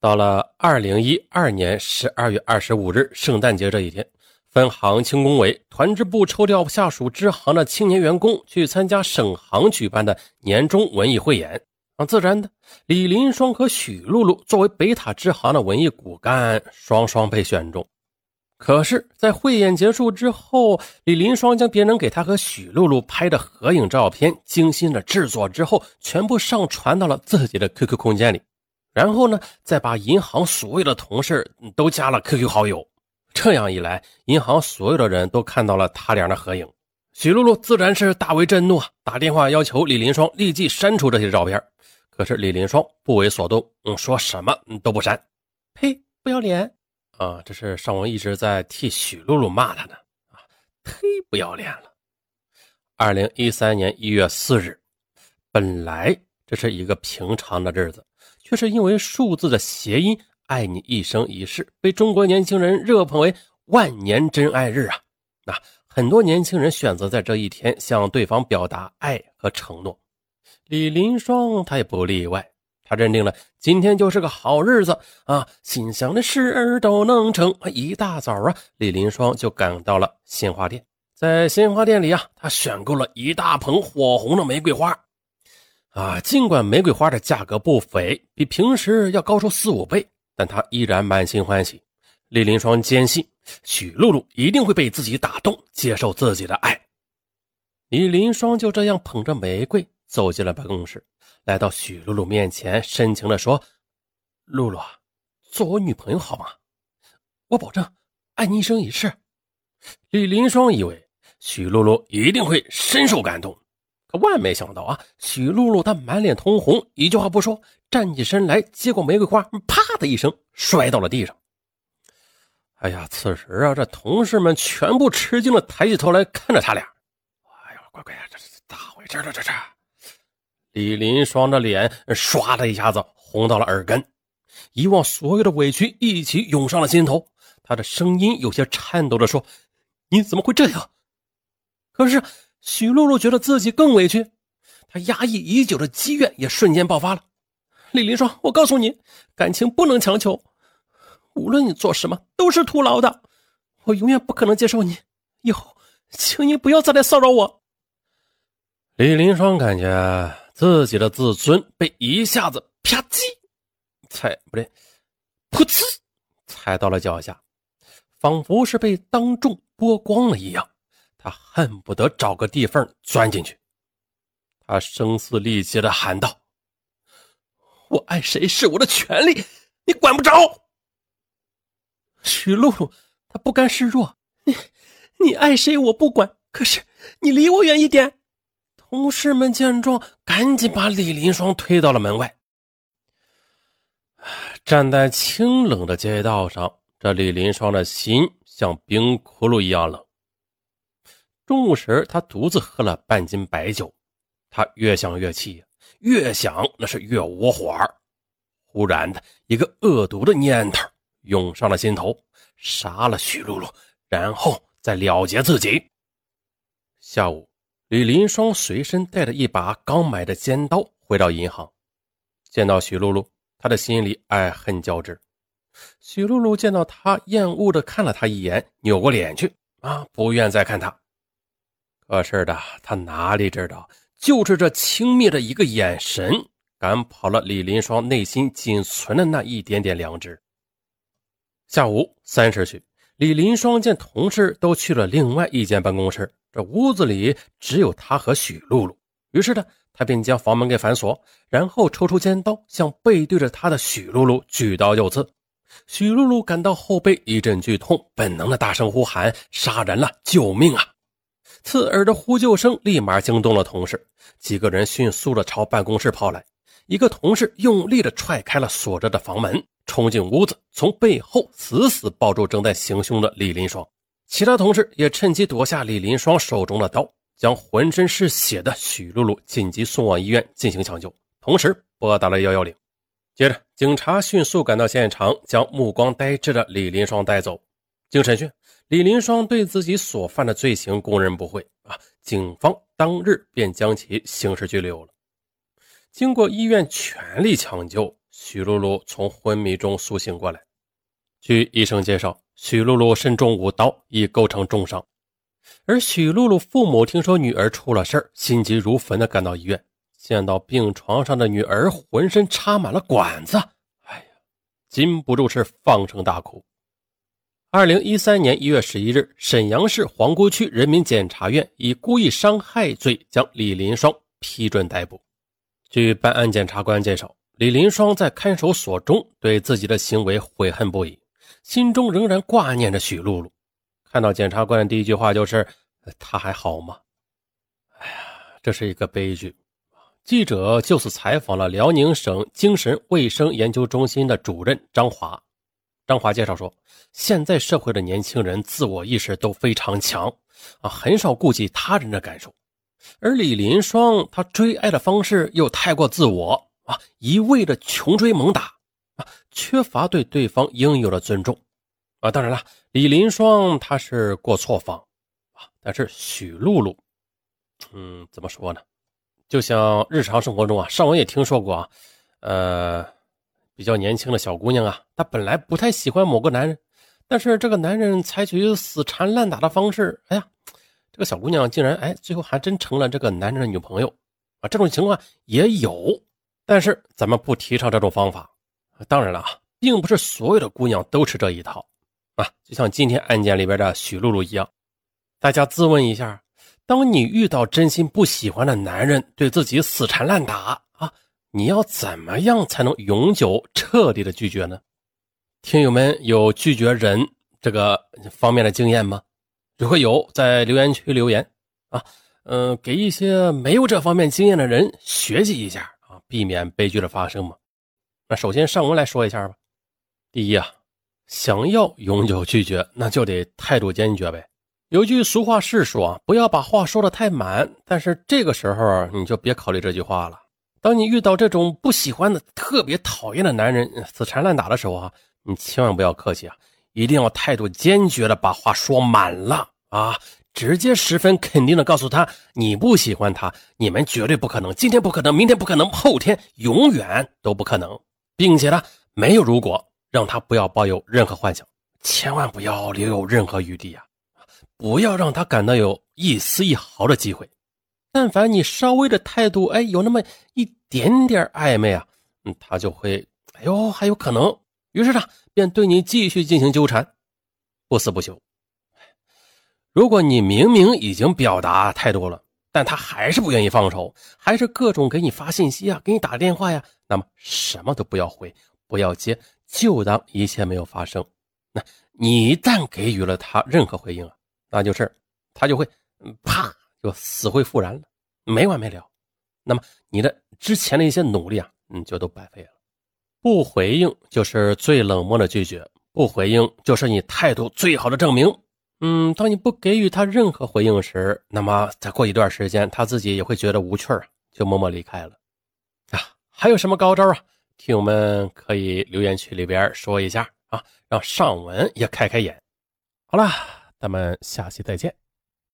到了二零一二年十二月二十五日，圣诞节这一天，分行轻工委团支部抽调下属支行的青年员工去参加省行举办的年终文艺汇演。啊，自然的，李林双和许露露作为北塔支行的文艺骨干，双双被选中。可是，在汇演结束之后，李林双将别人给他和许露露拍的合影照片精心的制作之后，全部上传到了自己的 QQ 空间里。然后呢，再把银行所有的同事都加了 QQ 好友，这样一来，银行所有的人都看到了他俩的合影。许露露自然是大为震怒啊，打电话要求李林双立即删除这些照片。可是李林双不为所动，嗯，说什么都不删。呸，不要脸啊！这是尚文一直在替许露露骂他呢啊！忒不要脸了。二零一三年一月四日，本来这是一个平常的日子。却是因为数字的谐音“爱你一生一世”被中国年轻人热捧为万年真爱日啊！那很多年轻人选择在这一天向对方表达爱和承诺。李林双他也不例外，他认定了今天就是个好日子啊，心想的事儿都能成。一大早啊，李林双就赶到了鲜花店，在鲜花店里啊，他选购了一大捧火红的玫瑰花。啊，尽管玫瑰花的价格不菲，比平时要高出四五倍，但他依然满心欢喜。李林双坚信许露露一定会被自己打动，接受自己的爱。李林双就这样捧着玫瑰走进了办公室，来到许露露面前，深情地说：“露露，做我女朋友好吗？我保证爱你一生一世。”李林双以为许露露一定会深受感动。可万没想到啊！许露露她满脸通红，一句话不说，站起身来接过玫瑰花，啪的一声摔到了地上。哎呀，此时啊，这同事们全部吃惊的抬起头来看着他俩。哎呀，乖乖呀，这是咋回事了？这是李林双的脸唰的一下子红到了耳根，以往所有的委屈一起涌上了心头。他的声音有些颤抖的说：“你怎么会这样？”可是。许露露觉得自己更委屈，她压抑已久的积怨也瞬间爆发了。李林双，我告诉你，感情不能强求，无论你做什么都是徒劳的，我永远不可能接受你。以后，请你不要再来骚扰我。李林双感觉自己的自尊被一下子啪叽踩不对，噗呲踩到了脚下，仿佛是被当众剥光了一样。他恨不得找个地缝钻进去。他声嘶力竭的喊道：“我爱谁是我的权利，你管不着。”许露露，她不甘示弱：“你，你爱谁我不管，可是你离我远一点。”同事们见状，赶紧把李林双推到了门外。站在清冷的街道上，这李林双的心像冰窟窿一样冷。中午时，他独自喝了半斤白酒，他越想越气，越想那是越窝火忽然的一个恶毒的念头涌上了心头：杀了许露露，然后再了结自己。下午，李林双随身带着一把刚买的尖刀回到银行，见到许露露，他的心里爱恨交织。许露露见到他，厌恶的看了他一眼，扭过脸去，啊，不愿再看他。可是的，他哪里知道，就是这轻蔑的一个眼神，赶跑了李林双内心仅存的那一点点良知。下午三时许，李林双见同事都去了另外一间办公室，这屋子里只有他和许露露。于是呢，他便将房门给反锁，然后抽出尖刀，向背对着他的许露露举刀就刺。许露露感到后背一阵剧痛，本能的大声呼喊：“杀人了！救命啊！”刺耳的呼救声立马惊动了同事，几个人迅速的朝办公室跑来。一个同事用力的踹开了锁着的房门，冲进屋子，从背后死死抱住正在行凶的李林双。其他同事也趁机夺下李林双手中的刀，将浑身是血的许露露紧急送往医院进行抢救，同时拨打了幺幺零。接着，警察迅速赶到现场，将目光呆滞的李林双带走。经审讯。李林双对自己所犯的罪行供认不讳啊！警方当日便将其刑事拘留了。经过医院全力抢救，许露露从昏迷中苏醒过来。据医生介绍，许露露身中五刀，已构成重伤。而许露露父母听说女儿出了事心急如焚地赶到医院，见到病床上的女儿，浑身插满了管子，哎呀，禁不住是放声大哭。二零一三年一月十一日，沈阳市皇姑区人民检察院以故意伤害罪将李林双批准逮捕。据办案检察官介绍，李林双在看守所中对自己的行为悔恨不已，心中仍然挂念着许露露。看到检察官的第一句话就是：“他还好吗？”哎呀，这是一个悲剧。记者就此采访了辽宁省精神卫生研究中心的主任张华。张华介绍说，现在社会的年轻人自我意识都非常强啊，很少顾及他人的感受。而李林双他追爱的方式又太过自我啊，一味的穷追猛打啊，缺乏对对方应有的尊重啊。当然了，李林双他是过错方啊，但是许露露，嗯，怎么说呢？就像日常生活中啊，上文也听说过啊，呃。比较年轻的小姑娘啊，她本来不太喜欢某个男人，但是这个男人采取死缠烂打的方式，哎呀，这个小姑娘竟然哎，最后还真成了这个男人的女朋友啊！这种情况也有，但是咱们不提倡这种方法。当然了啊，并不是所有的姑娘都吃这一套啊，就像今天案件里边的许露露一样。大家自问一下，当你遇到真心不喜欢的男人对自己死缠烂打？你要怎么样才能永久彻底的拒绝呢？听友们有拒绝人这个方面的经验吗？如果有，在留言区留言啊，嗯，给一些没有这方面经验的人学习一下啊，避免悲剧的发生嘛。那首先上文来说一下吧。第一啊，想要永久拒绝，那就得态度坚决呗。有句俗话是说，不要把话说的太满，但是这个时候你就别考虑这句话了。当你遇到这种不喜欢的、特别讨厌的男人死缠烂打的时候啊，你千万不要客气啊，一定要态度坚决的把话说满了啊，直接十分肯定的告诉他你不喜欢他，你们绝对不可能，今天不可能，明天不可能，后天永远都不可能，并且呢，没有如果，让他不要抱有任何幻想，千万不要留有任何余地啊，不要让他感到有一丝一毫的机会。但凡你稍微的态度，哎，有那么一点点暧昧啊，嗯，他就会，哎呦，还有可能。于是呢，便对你继续进行纠缠，不死不休。如果你明明已经表达态度了，但他还是不愿意放手，还是各种给你发信息啊，给你打电话呀，那么什么都不要回，不要接，就当一切没有发生。那你一旦给予了他任何回应啊，那就是他就会，啪。就死灰复燃了，没完没了。那么你的之前的一些努力啊，嗯，就都白费了。不回应就是最冷漠的拒绝，不回应就是你态度最好的证明。嗯，当你不给予他任何回应时，那么再过一段时间，他自己也会觉得无趣啊，就默默离开了。啊，还有什么高招啊？听友们可以留言区里边说一下啊，让尚文也开开眼。好了，咱们下期再见。